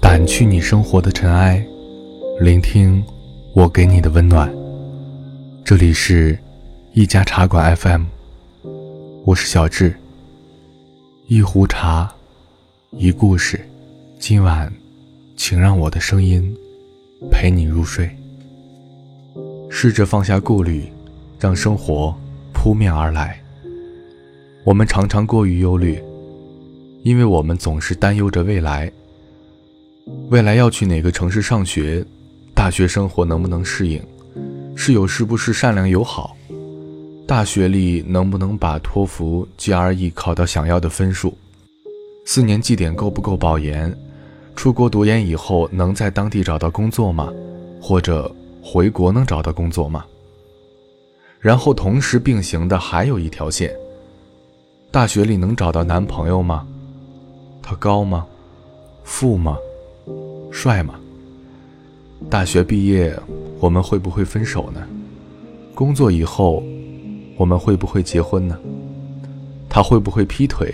掸去你生活的尘埃，聆听我给你的温暖。这里是一家茶馆 FM，我是小智。一壶茶，一故事，今晚，请让我的声音陪你入睡。试着放下顾虑，让生活扑面而来。我们常常过于忧虑，因为我们总是担忧着未来。未来要去哪个城市上学？大学生活能不能适应？室友是不是善良友好？大学里能不能把托福、GRE 考到想要的分数？四年绩点够不够保研？出国读研以后能在当地找到工作吗？或者回国能找到工作吗？然后同时并行的还有一条线：大学里能找到男朋友吗？他高吗？富吗？帅吗？大学毕业，我们会不会分手呢？工作以后，我们会不会结婚呢？他会不会劈腿？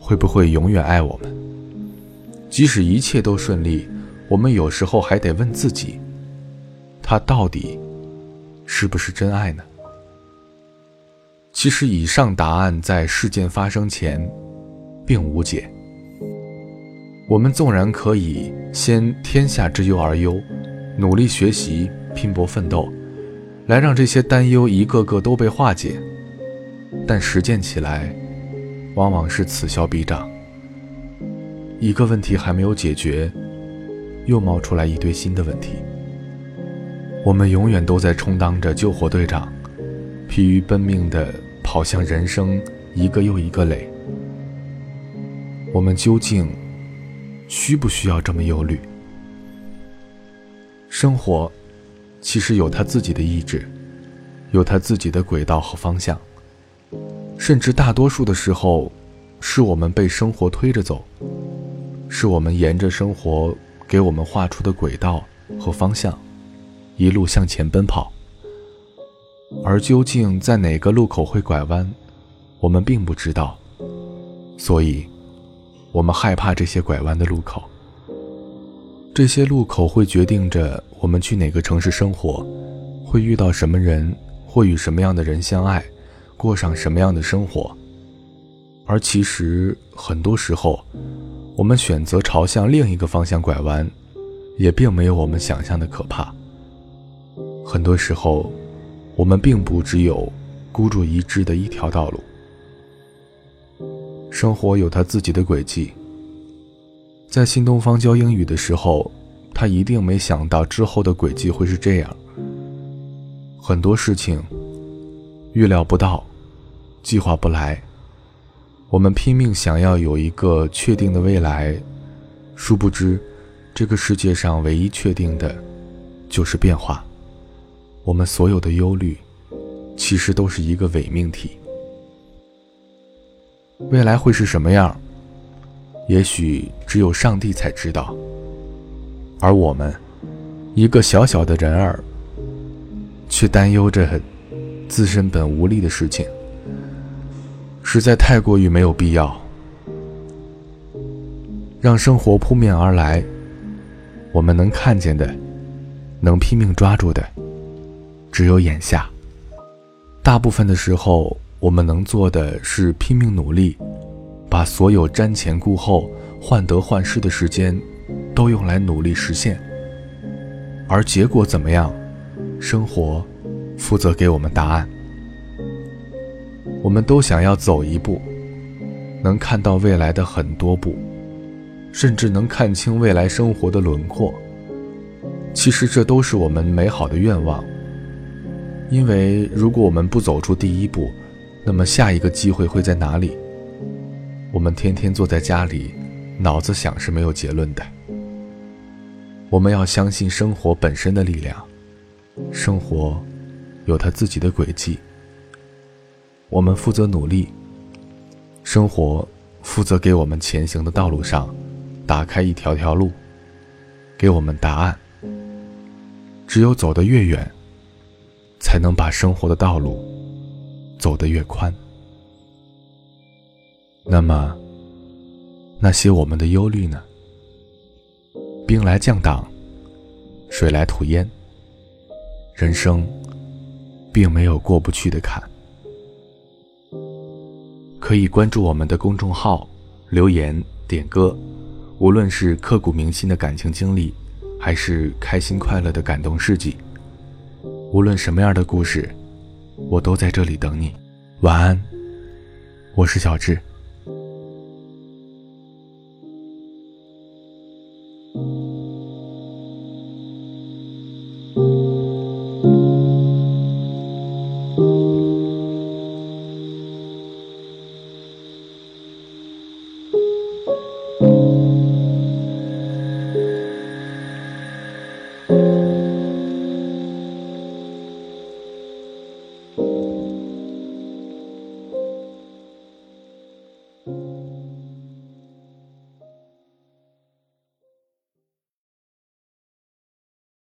会不会永远爱我们？即使一切都顺利，我们有时候还得问自己：他到底是不是真爱呢？其实，以上答案在事件发生前并无解。我们纵然可以先天下之忧而忧，努力学习、拼搏奋斗，来让这些担忧一个个都被化解，但实践起来，往往是此消彼长。一个问题还没有解决，又冒出来一堆新的问题。我们永远都在充当着救火队长，疲于奔命地跑向人生一个又一个垒。我们究竟？需不需要这么忧虑？生活其实有他自己的意志，有他自己的轨道和方向，甚至大多数的时候，是我们被生活推着走，是我们沿着生活给我们画出的轨道和方向，一路向前奔跑。而究竟在哪个路口会拐弯，我们并不知道，所以。我们害怕这些拐弯的路口，这些路口会决定着我们去哪个城市生活，会遇到什么人，会与什么样的人相爱，过上什么样的生活。而其实很多时候，我们选择朝向另一个方向拐弯，也并没有我们想象的可怕。很多时候，我们并不只有孤注一掷的一条道路。生活有他自己的轨迹。在新东方教英语的时候，他一定没想到之后的轨迹会是这样。很多事情预料不到，计划不来。我们拼命想要有一个确定的未来，殊不知，这个世界上唯一确定的，就是变化。我们所有的忧虑，其实都是一个伪命题。未来会是什么样？也许只有上帝才知道。而我们，一个小小的人儿，却担忧着自身本无力的事情，实在太过于没有必要。让生活扑面而来，我们能看见的，能拼命抓住的，只有眼下。大部分的时候。我们能做的是拼命努力，把所有瞻前顾后、患得患失的时间，都用来努力实现。而结果怎么样，生活负责给我们答案。我们都想要走一步，能看到未来的很多步，甚至能看清未来生活的轮廓。其实这都是我们美好的愿望，因为如果我们不走出第一步，那么下一个机会会在哪里？我们天天坐在家里，脑子想是没有结论的。我们要相信生活本身的力量，生活有它自己的轨迹。我们负责努力，生活负责给我们前行的道路上打开一条条路，给我们答案。只有走得越远，才能把生活的道路走得越宽。那么，那些我们的忧虑呢？兵来将挡，水来土掩。人生并没有过不去的坎。可以关注我们的公众号，留言点歌，无论是刻骨铭心的感情经历，还是开心快乐的感动事迹，无论什么样的故事，我都在这里等你。晚安，我是小智。